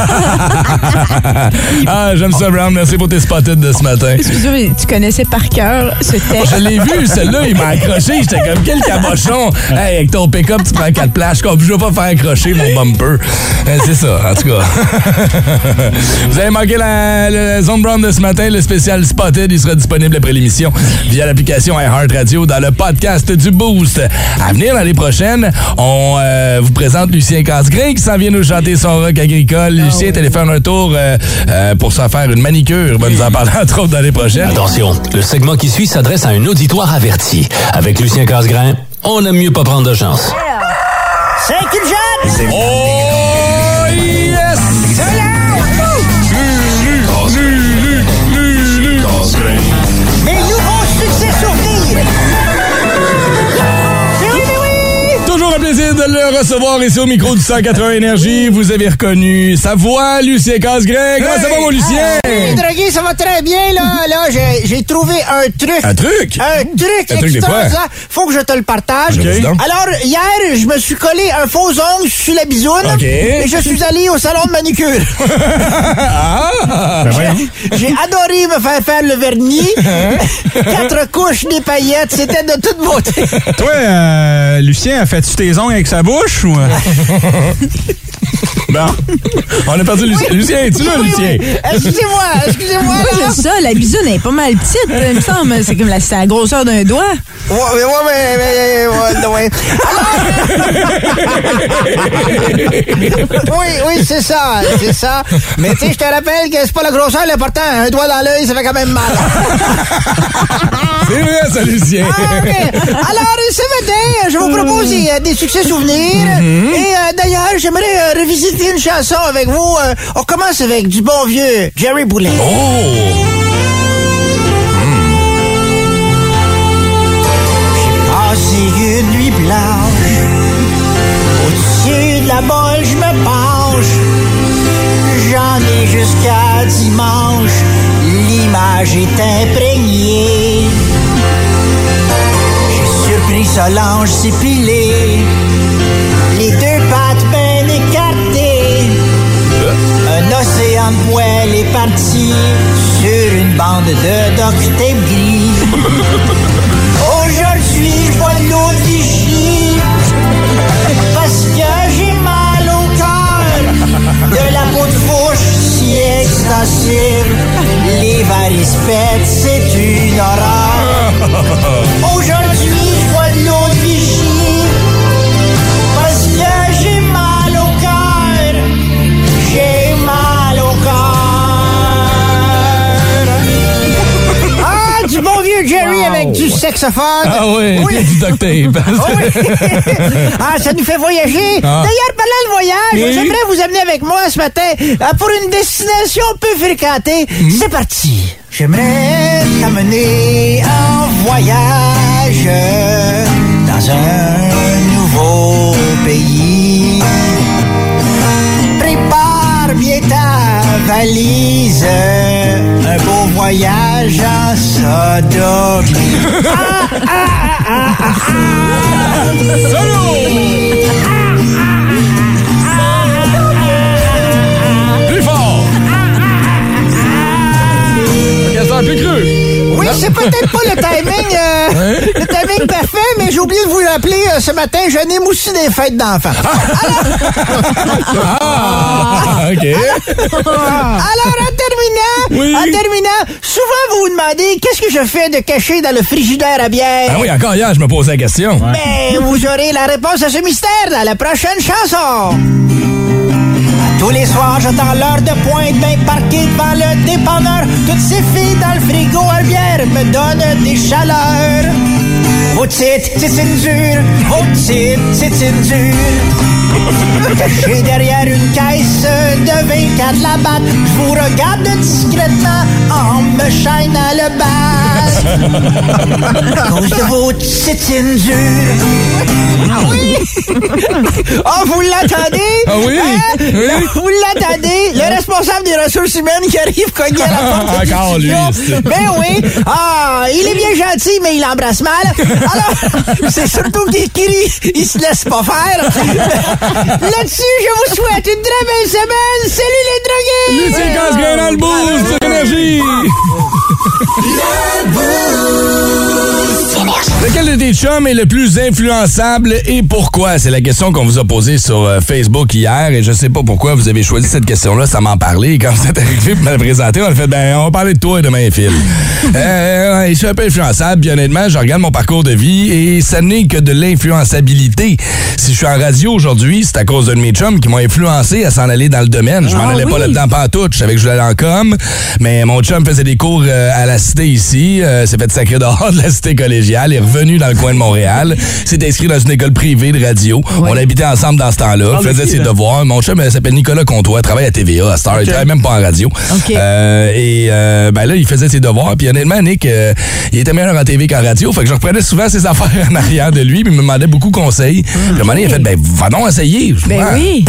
Ah, j'aime ça, Brown. Merci pour tes spotted de ce matin. excuse-moi, mais tu connaissais par cœur ce texte? Je l'ai vu, celle-là, il m'a accroché. J'étais comme, quel cabochon. Hey, avec ton pick-up, tu prends 4 places. Comme, je veux pas faire mon bumper. Euh, C'est ça, en tout cas. Vous avez manqué la, le Zone Brown de ce matin, le spécial Spotted. Il sera disponible après l'émission via l'application iHeart Radio dans le podcast du Boost. À venir l'année prochaine, on euh, vous présente Lucien Casgrain qui s'en vient nous chanter son rock agricole. Lucien est allé faire un tour euh, euh, pour s'en faire une manicure. Va nous en parler entre autres l'année prochaine. Attention, le segment qui suit s'adresse à un auditoire averti. Avec Lucien Casgrain, on aime mieux pas prendre de chance. Oh recevoir ici au micro du 180 Énergie. Vous avez reconnu sa voix, Lucien Casgrain. Comment ça va, mon Lucien? Hey, Drogué, ça va très bien, là. Là, j'ai- trouvé un truc. Un truc? Un truc Un truc. Faut que je te le partage. Alors, hier, je me suis collé un faux ongle sur la bisoune. Et je suis allé au salon de manicure. Ah! J'ai adoré me faire faire le vernis. Quatre couches, des paillettes. C'était de toute beauté. Toi, euh, Lucien, as-tu tes ongles avec sa bouche? Ou. euh? bon. On a perdu Lucien. Lucien, es-tu là, Oui, Lucien? oui. Excusez-moi, excusez-moi. C'est ça, la bisoune elle est pas mal petite, il me semble. C'est comme la, grosseur d'un doigt. Ouais, mais, mais, ouais, ouais. Alors... oui, oui, c'est ça, c'est ça. Mais tu sais, je te rappelle que c'est pas la grosseur l'important. Un doigt dans l'œil, ça fait quand même mal. C'est vrai, ça, Lucien. Ah. Alors, ce matin, je vous propose des, des succès souvenirs. Et euh, d'ailleurs, j'aimerais euh, revisiter une chanson avec vous. Euh, on commence avec du bon vieux Jerry Boulet. Oh! Passé une nuit blanche, au-dessus de la bolle, je me penche. J'en ai jusqu'à dimanche, l'image est imprégnée. J'ai surpris Solange s'épiler, bande de tape gris. Aujourd'hui, je bois de l'eau de Vichy parce que j'ai mal au cœur. De la peau de bouche si extensible, les varices pètent, c'est une horreur. Aujourd'hui, avec du saxophone. Ah oui, Oui. du duct tape. Ah oui. ah, ça nous fait voyager. Ah. D'ailleurs, parlant de voyage, Oui. j'aimerais vous amener avec moi ce matin euh, pour une destination peu fréquentée. Hmm? C'est parti. J'aimerais t'amener en voyage dans un nouveau pays. Valise. Un beau voyage en sodomie. Ah, ah, ah, ah, ah, ah. Plus fort! Qu'est-ce que plus cru? Oui, c'est peut-être pas le timing, euh, le timing parfait, mais j'ai oublié de vous rappeler euh, ce matin, j'anime aussi des fêtes d'enfants. Ah, OK. Alors, en terminant, Oui. en terminant, souvent vous vous demandez qu'est-ce que je fais de caché dans le frigidaire à bière? Ah oui, encore hier, je me posais la question. Ben, vous aurez la réponse à ce mystère dans la prochaine chanson. Tous les soirs, j'attends l'heure de pointe, bien parqué devant le dépanneur. Toutes ces filles dans le frigo à bière me donnent des chaleurs. Vos titres, c'est une dure. Vos titres, c'est une dure. Caché derrière une caisse de 24 la batte, je vous regarde discrètement en me chaînant le bas. À cause de vos tétines dures. Ah oui! Oh, vous l'attendez? Ah oui? Hein? Oui. Là, Vous l'attendez? Le responsable des ressources humaines qui arrive cogner à la porte. Encore lui, c'est- Ben oui. Ah, il est bien gentil, mais il embrasse mal. Alors, c'est surtout qu'il crie, il se laisse pas faire. Là-dessus, je vous souhaite une très belle semaine. Salut les drogués! Les séquences gagnent dans le boost, énergie! Lequel de tes chums est le plus influençable et pourquoi? C'est la question qu'on vous a posée sur euh, Facebook hier et je sais pas pourquoi vous avez choisi cette question-là, ça m'en parlait. Et quand vous êtes arrivé pour me la présenter, on a fait, ben, on va parler de toi demain, Phil. euh, ouais, je suis un peu influençable, bien honnêtement, je regarde mon parcours de vie et ça n'est que de l'influençabilité. Si je suis en radio aujourd'hui, c'est à cause d'un de mes chums qui m'ont influencé à s'en aller dans le domaine. Je m'en Ah allais pas là-dedans pas tout. Je savais que je voulais aller en com, mais mon chum faisait des cours euh, à la cité ici, euh, s'est fait sacrer dehors de la cité collégiale, revenu dans le coin de Montréal, s'est inscrit dans une école privée de radio. On habitait ensemble dans ce temps-là, de faisait ses là? devoirs. Mon chum euh, s'appelle Nicolas Comtois, travaille à TVA à Star, il travaille même pas en radio. OK. Euh, et euh, ben là, il faisait ses devoirs. Puis honnêtement, Nick, euh, il était meilleur en TV qu'en radio. Fait que je reprenais souvent ses affaires en arrière de lui, puis il me demandait beaucoup de conseils. Puis à un moment donné, il a fait, ben va donc essayer. Ben Ouais. oui.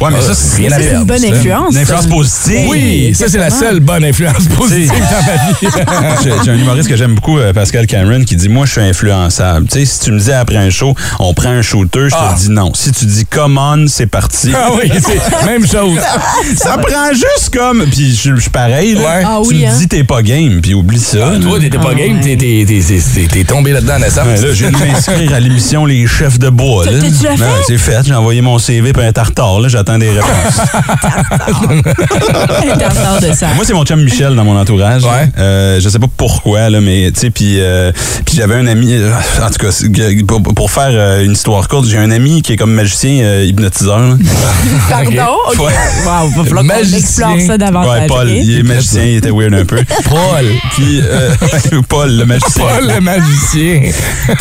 Ouais, mais ça, c'est une bonne influence. une influence positive. Oui, ça c'est la seule bonne influence positive dans ma vie. J'ai un humoriste que j'aime beaucoup, Pascal Cameron, qui dit Moi, je suis influençable. Tu sais, si tu me dis après un show, on prend un shooter, je Ah. te dis non. Si tu dis come on, c'est parti. ah oui, c'est même chose. Ça prend juste comme. Puis je je suis pareil, là. Ouais. Ah tu oui, me hein? dis t'es pas game, puis oublie ça. Ah, toi, t'étais pas game, t'es- t'es t'es- t'es- t'es tombé là-dedans naissance. Ouais, là, je viens de m'inscrire à l'émission Les Chefs de bois. Là. Fait? C'est fait. J'ai envoyé mon CV puis un tartare. Là, j'attends des réponses. Retard de ça. Moi, c'est mon chum Michel dans mon entourage. Ouais. Euh, je sais pas pourquoi, là, mais tu sais, puis euh, puis j'avais un ami. En tout cas, que- pour, pour faire euh, une histoire courte, j'ai un ami qui est comme magicien euh, hypnotiseur. Pardon? OK. Ouais. Wow, va qu'on explore ça davantage. Ouais, Paul, il est magicien, il était weird un peu. Paul. Puis euh, Paul, le magicien. Paul le magicien.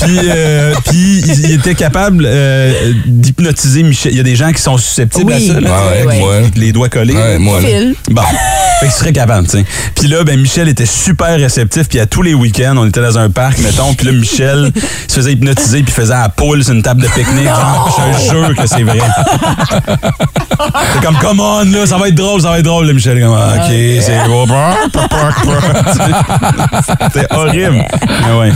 Puis, euh, puis il, était capable euh, d'hypnotiser Michel. Il y a des gens qui sont susceptibles Oui. à ça. Là, Ouais, ouais, moi. Les doigts collés. Ouais, moi. Bon. Fait qu'il serait capable, tu sais. Puis là, ben, Michel était super réceptif. Puis à tous les week-ends, on était dans un parc, mettons. Puis là, Michel se faisait hypnotiser. Puis faisait à la poule sur une table de pique-nique. Genre, je te jure que c'est vrai. c'est comme, come on, là, ça va être drôle, ça va être drôle. Là, Michel comme, ah, OK, c'est beau. C'était horrible. Mais ouais,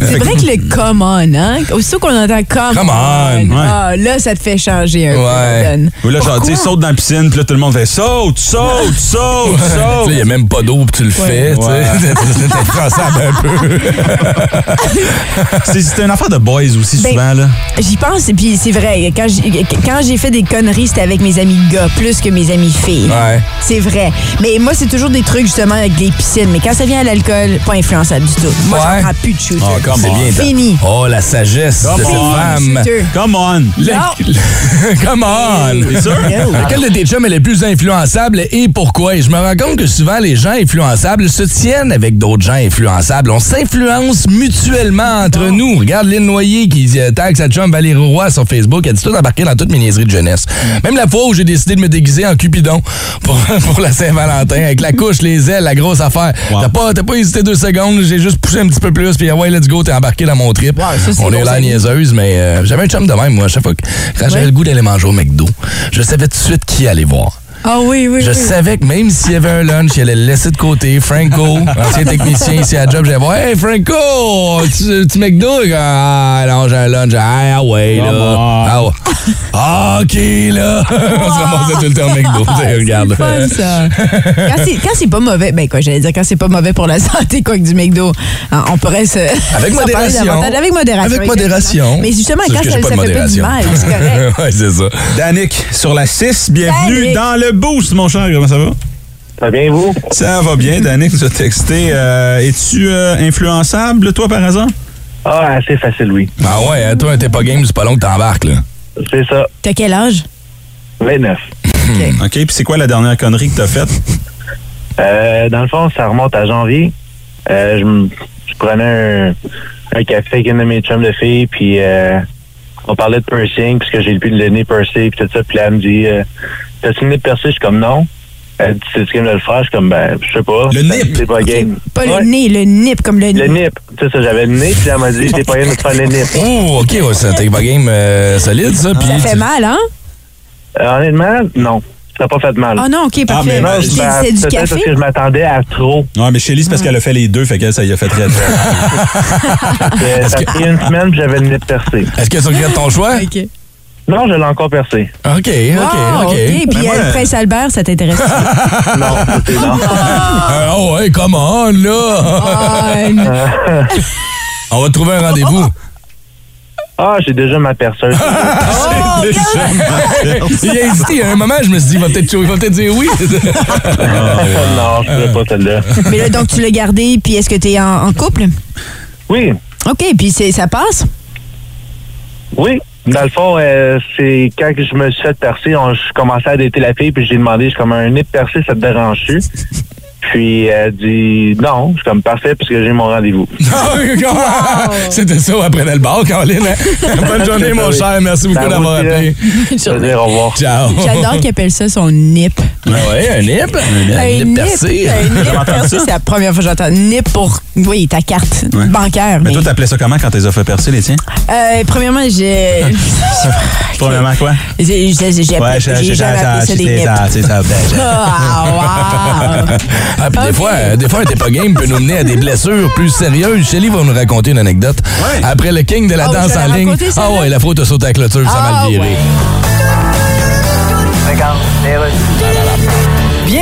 C'est vrai que le come on, hein? Aussitôt qu'on entend come, Come on, ouais. ah, là, ça te fait changer un peu. Ouais. donne. Ou là, genre, tu sais, saute dans la piscine, puis là, tout le monde fait saute, saute, saute, saute. il n'y a même pas d'eau, puis tu le fais. tu sais. Ouais. T'es influençable un peu. C'est c'est une affaire de boys aussi, Ben, souvent, là. J'y pense, et puis c'est vrai. Quand j'ai, fait des conneries, c'était avec mes amis gars plus que mes amis filles. Ouais. C'est vrai. Mais moi, c'est toujours des trucs, justement, avec des piscines. Mais quand ça vient à l'alcool, pas influençable du tout. Moi, Ouais. j'en prends plus de shooter. Oh, C'est on. bien. Fini. Oh, la sagesse de Come cette on. femme. Come on. Le- Come on! Sûr? Lequel de tes chums est le plus influençable et pourquoi? Et je me rends compte que souvent, les gens influençables se tiennent avec d'autres gens influençables. On s'influence mutuellement entre nous. Regarde Lynn Noyer qui euh, tag sa chum Valérie Roy sur Facebook. Elle dit tout embarqué dans toutes mes niaiseries de jeunesse. Même la fois où j'ai décidé de me déguiser en Cupidon pour, pour la Saint-Valentin, avec la couche, les ailes, la grosse affaire. Wow. T'as pas, pas hésité deux secondes, j'ai juste poussé un petit peu plus, puis ah ouais, let's go, t'es embarqué dans mon trip. Wow, ça, c'est On est là niaiseuse, mais euh, j'avais un chum de même, moi, à chaque fois que quand j'avais le goût d'aller manger au McDo, je savais tout de suite qui aller voir. Ah oui, oui, Je oui. savais que même s'il y avait un lunch, il allait le laisser de côté. Franco, ancien technicien ici à Job, j'allais voir Hey Franco, tu, tu McDo? Ah non, j'ai un lunch. Ah, ah ouais, là. Ah, ouais. Ah, ok, là. On se ramassait tout le temps au McDo. Tu sais, regarde. Fun, ça. Quand c'est- pas mauvais, ben quoi, j'allais dire, quand c'est pas mauvais pour la santé, quoi que du McDo, hein, on pourrait se. Avec modération. davantage. Avec modération. Avec modération. Mais justement, quand ça, ça fait pas du modération. mal, c'est correct. ouais, c'est ça. Danick, sur la 6, bienvenue dans le boost, mon cher. Comment ça va? Ça va bien, vous? Ça va bien, Danick nous a texté. Euh, Es-tu euh, influençable, toi, par hasard? Ah, assez facile, oui. Ah ouais, hein, toi, t'es pas game, c'est pas long que t'embarques, là. C'est ça. T'as quel âge? 29. OK, puis c'est quoi la dernière connerie que t'as faite? Euh, dans le fond, ça remonte à janvier. Euh, je, prenais un, un café avec une de mes chums de filles, puis euh, on parlait de piercing, puisque j'ai le le nez percé, puis tout ça. Puis là, elle me dit, euh, t'as-tu le nez percé? Je suis comme, non. Elle dit, c'est-tu game de le faire? Je suis comme, ben, je sais pas. Le nip? C'est pas game. Pas Ouais. le nez, le nip comme le Le nez. nip. Tu sais, ça, j'avais le nez, puis elle m'a dit, t'es pas game de te faire le nip. Oh, OK, ouais, t'es pas game euh, solide, ça. Puis Ça fait tu- mal, hein? Euh, honnêtement, non. Ça n'a pas fait mal. Ah non, OK, parfait. mais Non, C'est ben, c'est du café? parce que je m'attendais à trop. Ouais, mais Shelly, c'est parce qu'elle a fait les deux, fait qu'elle, ça y a fait très, très. Euh, Ça que- fait une semaine, puis j'avais le nez percé. Est-ce que tu regrettes ton choix? OK. Non, je l'ai encore percé. OK, OK, Ah, OK. Puis euh, le prince Albert, ça t'intéresse? Non, c'est non. Ah oh, ouais, come on, là! On va trouver un rendez-vous. Ah, j'ai déjà ma perceuse. Oh, Il a hésité. À un moment, je me suis dit, il va peut-être il va peut-être dire oui. non, je ne pas celle-là. Mais là, donc, tu l'as gardé, puis est-ce que tu es en, en couple? Oui, OK, puis c'est- ça passe? oui. Dans le fond, euh, c'est quand que je me suis fait percer, on, je commençais à dater la fille, puis j'ai demandé, je suis comme un nez percé, ça te dérange-tu? Puis elle dit non, je suis comme parfait puisque j'ai mon rendez-vous. C'était ça après le bar, Caroline. hein? Bonne journée, mon cher. Merci beaucoup d'avoir vous, appelé. Au revoir. Ciao. J'adore qu'il appelle ça son nip. Ah ouais, un nip. Un Un nip percé. Un nip percé, c'est la première fois que j'entends. Nip pour, oui, ta carte Ouais. bancaire. Mais Mais, toi, t'appelais ça comment quand t'es fait percer, les tiens? euh, premièrement, j'ai. Premièrement, quoi? j'ai j'ai- j'ai- j'ai Ouais, j'ai jamais appelé ça des nips. c'est ça. Ah, wow! Ah, puis des fois, euh, des fois, un t'es pas game peut nous mener à des blessures plus sérieuses. Shelly va nous raconter une anecdote. Ouais. Après le king de la Ah, danse en ligne. Ah ouais, la faute a sauté à la clôture, ça a Ah, mal viré.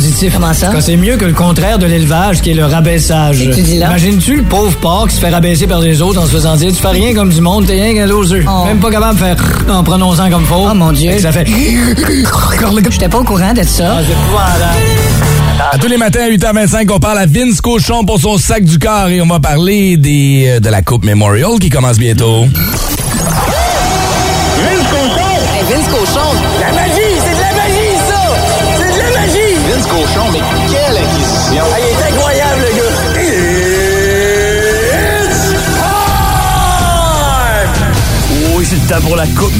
positif. Comment ça? Quand c'est mieux que le contraire de l'élevage, qui est le rabaissage. Et tu dis là? Imagines-tu le pauvre porc qui se fait rabaisser par les autres en se faisant dire tu fais rien comme du monde, t'es rien qu'un loser. Oh. Même pas capable de faire en prononçant comme faux. Oh, mon Dieu. Ça fait. J'étais pas au courant de ça. Ah. À tous les matins à 8h25, on parle à Vince Cochon pour son sac du corps et on va parler des, euh, de la Coupe Memorial qui commence bientôt.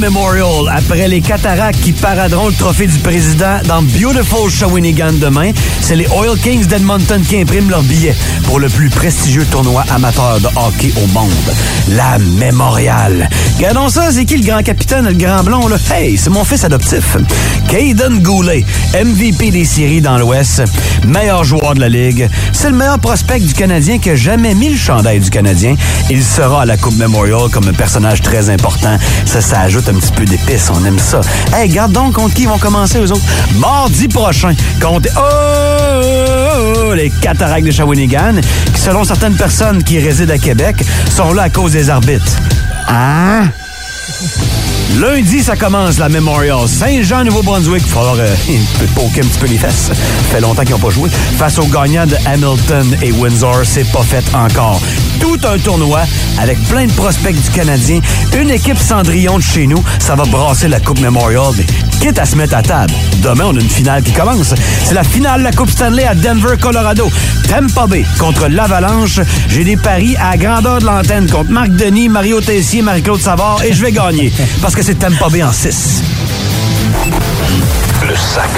Memorial. Après les cataractes qui paraderont le trophée du président dans Beautiful Shawinigan demain, c'est les Oil Kings d'Edmonton qui impriment leurs billets pour le plus prestigieux tournoi amateur de hockey au monde, la Memorial. Regardons ça, c'est qui le grand capitaine, le grand blond, là? Hey, c'est mon fils adoptif. Caden Goulet, MVP des séries dans l'Ouest, meilleur joueur de la Ligue. C'est le meilleur prospect du Canadien qui a jamais mis le chandail du Canadien. Il sera à la Coupe Memorial comme un personnage très important. Ça, ça ajoute un petit peu d'épices. On aime ça. Hey, garde donc contre qui ils vont commencer, eux autres? Mardi prochain, contre... Oh, oh, les cataractes de Shawinigan, qui, selon certaines personnes qui résident à Québec, sont là à cause des arbitres. Hein? Lundi, ça commence la Memorial. Saint-Jean, Nouveau-Brunswick. Il va falloir un petit peu les fesses. Ça fait longtemps qu'ils n'ont pas joué. Face aux gagnants de Hamilton et Windsor, c'est pas fait encore. Tout un tournoi avec plein de prospects du Canadien. Une équipe Cendrillon de chez nous, ça va brasser la Coupe Memorial. Mais quitte à se mettre à table, demain, on a une finale qui commence. C'est la finale de la Coupe Stanley à Denver, Colorado. Tampa Bay contre l'Avalanche. J'ai des paris à grandeur de l'antenne contre Marc Denis, Mario Tessier, Marie-Claude Savard et je vais gagner parce que c'est Tampa Bay en 6. Le sac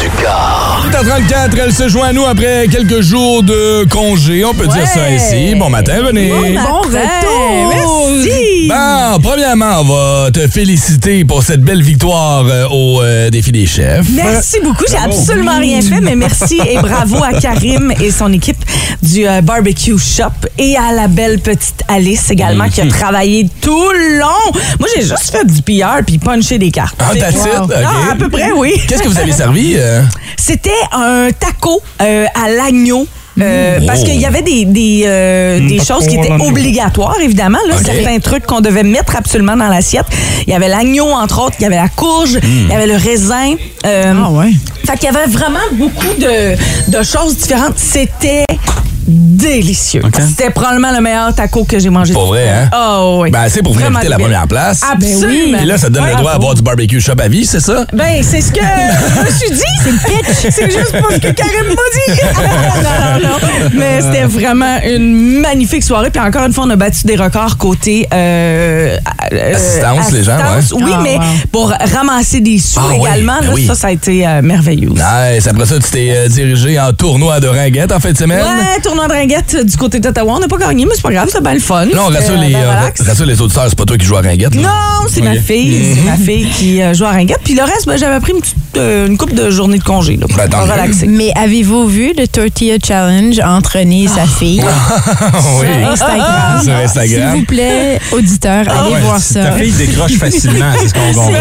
du car. 8h34, elle se joint à nous après quelques jours de congé. On peut dire ça ainsi. Bon matin, René. Bon retour! Merci! Bon, premièrement, on va te féliciter pour cette belle victoire euh, au euh, défi des chefs. Merci beaucoup. J'ai absolument rien fait, mais merci et bravo à Karim et son équipe du euh, Barbecue Shop et à la belle petite Alice également qui a travaillé tout le long. Moi, j'ai juste fait du PR puis punché des cartes. Ah, it? Wow. Ah, à peu près, oui. Qu'est-ce que vous avez servi? euh? C'était un taco euh, à l'agneau. euh, Mm. Parce qu'il y avait des, des, euh, des taco choses qui étaient obligatoires, évidemment. Là. Certains trucs qu'on devait mettre absolument dans l'assiette. Il y avait l'agneau, entre autres. Il y avait la courge. Mm. Il y avait le raisin. euh, Ah ouais. Fait qu'il y avait vraiment beaucoup de, de choses différentes. C'était délicieux. C'était probablement le meilleur taco que j'ai mangé. Pour vrai, hein? Oh oui. Ben, c'est pour vous Vraiment inviter à la première place. Absolument. Et là, ça donne le droit d'avoir du barbecue shop à vie, c'est ça? Ben, c'est ce que je me suis dit. C'est le pitch. C'est juste pas ce que Karim m'a dit. non, non, non. Mais c'était vraiment une magnifique soirée. Puis encore une fois, on a battu des records côté euh, euh, Assistance, les gens, ouais. Oui, Ah, mais wow. pour ramasser des sous Ah oui, également, ben là, oui. ça, ça a été euh, merveilleux. Nice. Après ça, tu t'es euh, dirigé en tournoi de ringuette en fin de semaine. Ouais, tournoi de ringuette du côté d'Ottawa. On n'a pas gagné, mais c'est pas grave, c'était bien le fun. Non, rassure euh, les, ben euh, relax. rassure les auditeurs, c'est pas toi qui joues à ringuette. là. Non, c'est ma fille. C'est ma fille qui euh, joue à ringuette. Puis le reste, ben, j'avais pris une, petite, euh, une coupe de journée de congé là, pour Ben, relaxer. Mais avez-vous vu le Tortilla Challenge entre René et sa fille? oui. Sur Instagram. Sur Instagram. S'il vous plaît, auditeurs, Ah allez Ouais, voir Ta ça. fille décroche facilement, c'est ce qu'on comprend.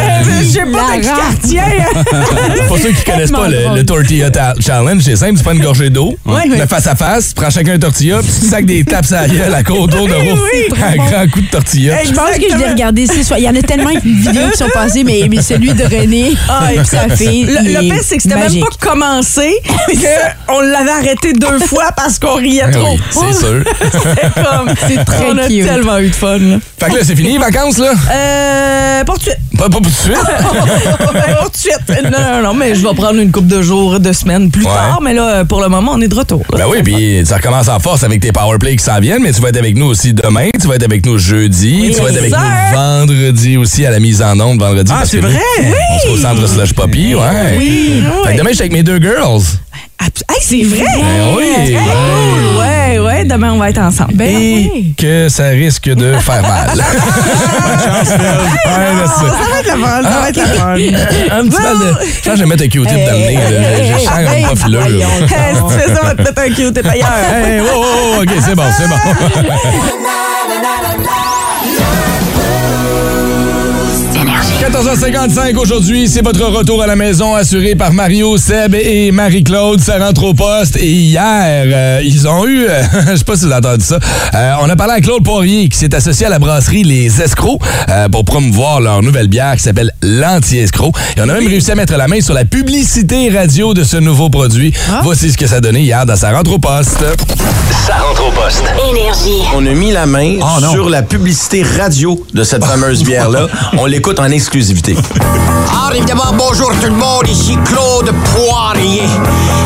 Je sais pas quartier. Pour ceux qui connaissent pas le, Tortilla Ta- Challenge, c'est simple, tu prends une gorgée d'eau, Ouais. face à face, tu prends chacun un tortilla, puis tu sacs des tapes à la gueule à côte d'eau de roue, un grand coup de tortilla. Je pense que je l'ai regardé. Il y en a tellement de vidéos qui sont passées, mais, mais celui de René Ah, et sa fille. Le, pire, c'est que c'était même pas commencé, qu'on l'avait arrêté deux fois parce qu'on riait trop. oui, c'est sûr. C'est comme, C'est très on a cute. tellement eu de fun. Fait que là, c'est fini les vacances, là? Euh, pas tout de suite. Pas, pas tout de suite? Pas tout de suite. Non, non, non, mais je vais prendre une couple de jours, de semaines plus Ouais. tard. Mais là, pour le moment, on est de retour. là. Ben oui, puis ça recommence en force avec tes powerplays qui s'en viennent, mais tu vas être avec nous aussi demain, tu vas être avec nous jeudi, Oui, tu vas être avec nous vendredi aussi à la mise en onde vendredi. Ah, parce c'est nous, vrai? On sera au centre Slush Poppy, ouais. Oui, Fait oui. que demain, je suis avec mes deux girls. Ah, Hey, c'est vrai! Ben oui. Demain, on va être ensemble. Ben Et oui. que ça risque de faire mal. ouais, c'est ça. Ça va être le fun, ça va être le fun. Un petit mal de. Je pense que je vais mettre un Q-tip dans le nez. là. Je- Je sens hey, pas fileux. là. Si tu fais ça, on va te mettre un cute ailleurs. Hey, wow, wow, wow, OK, c'est bon, c'est bon. 14h55 aujourd'hui, c'est votre retour à la maison assuré par Mario, Seb et Marie-Claude. Ça rentre au poste. Et hier, euh, ils ont eu, euh, je sais pas si vous avez entendu ça, euh, on a parlé à Claude Poirier qui s'est associé à la brasserie Les Escrocs euh, pour promouvoir leur nouvelle bière qui s'appelle l'Anti-Escroc. Et on a même réussi à mettre la main sur la publicité radio de ce nouveau produit. Voici ce que ça donnait hier dans sa rentre au poste. Ça rentre au poste. Énergie. On a mis la main Oh sur la publicité radio de cette fameuse bière-là. On l'écoute en exclusivité. Alors, évidemment, bonjour tout le monde, ici Claude Poirier.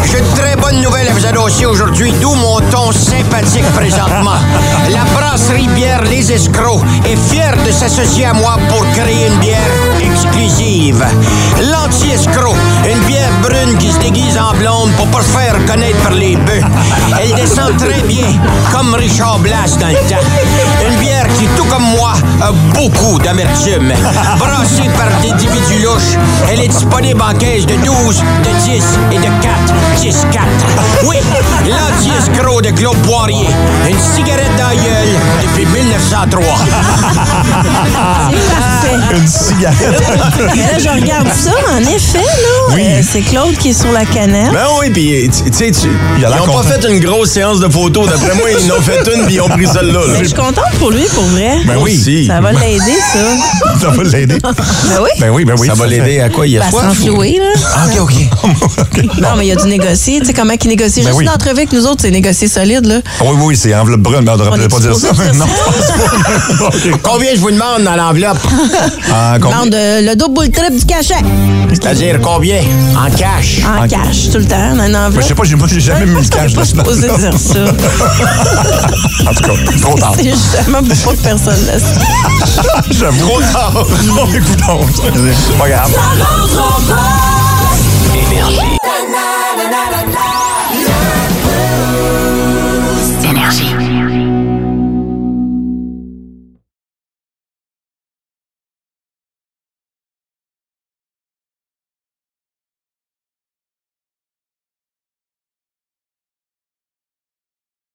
J'ai une très bonne nouvelle à vous annoncer aujourd'hui, d'où mon ton sympathique présentement. La brasserie bière Les Escrocs est fière de s'associer à moi pour créer une bière exclusive. L'anti-escroc, une bière brune qui se déguise en blonde pour pas se faire connaître par les bœufs. Elle descend très bien, comme Richard Blas dans le temps. Une bière qui, tout comme moi, a beaucoup d'amertume. Brassée par des individus louches, elle est disponible en caisse de 12, de 10 et de 4. 10, 4. Oui, l'anti-escroc de Claude Poirier. Une cigarette dans la gueule depuis en trois. Une cigarette. Mais là, je regarde ça, en effet, là. Oui. euh, c'est Claude qui est sur la canette. Ben oui, puis tu sais, tu- Il a ils l'air ont pas fait une grosse séance de photos. D'après moi, ils en ont fait une puis ils ont pris celle-là. Mais je suis contente pour lui, pour vrai. Ben oui. Ça va l'aider, ça. Ça va l'aider. Ben oui. Ben oui, ben oui. Ça va l'aider à quoi? Il y a Ben, soif? sans flouer, là. Ah, OK, OK. Non, mais il a dû négocier. Tu sais comment il négocie? Ben Juste oui. une entrevue avec nous autres, c'est négocier solide, là. Oui, oui, c'est enveloppe brune, mais on devrait peut-être est pas dire ça. dire Non. ça? Combien je vous demande dans l'enveloppe? Ah, Demande euh, le double ou le triple du cachet. C'est-à-dire combien? En cash. En cash, tout le temps, dans une Ben, enveloppe. je sais pas, j'ai moi, j'ai jamais mis le cash pas là-dedans. supposé dire ça. En tout cas, trop tard. C'est justement pour pas que personne le sache. J'avoue. Trop tard. Écoutons. C'est pas grave. Énergie.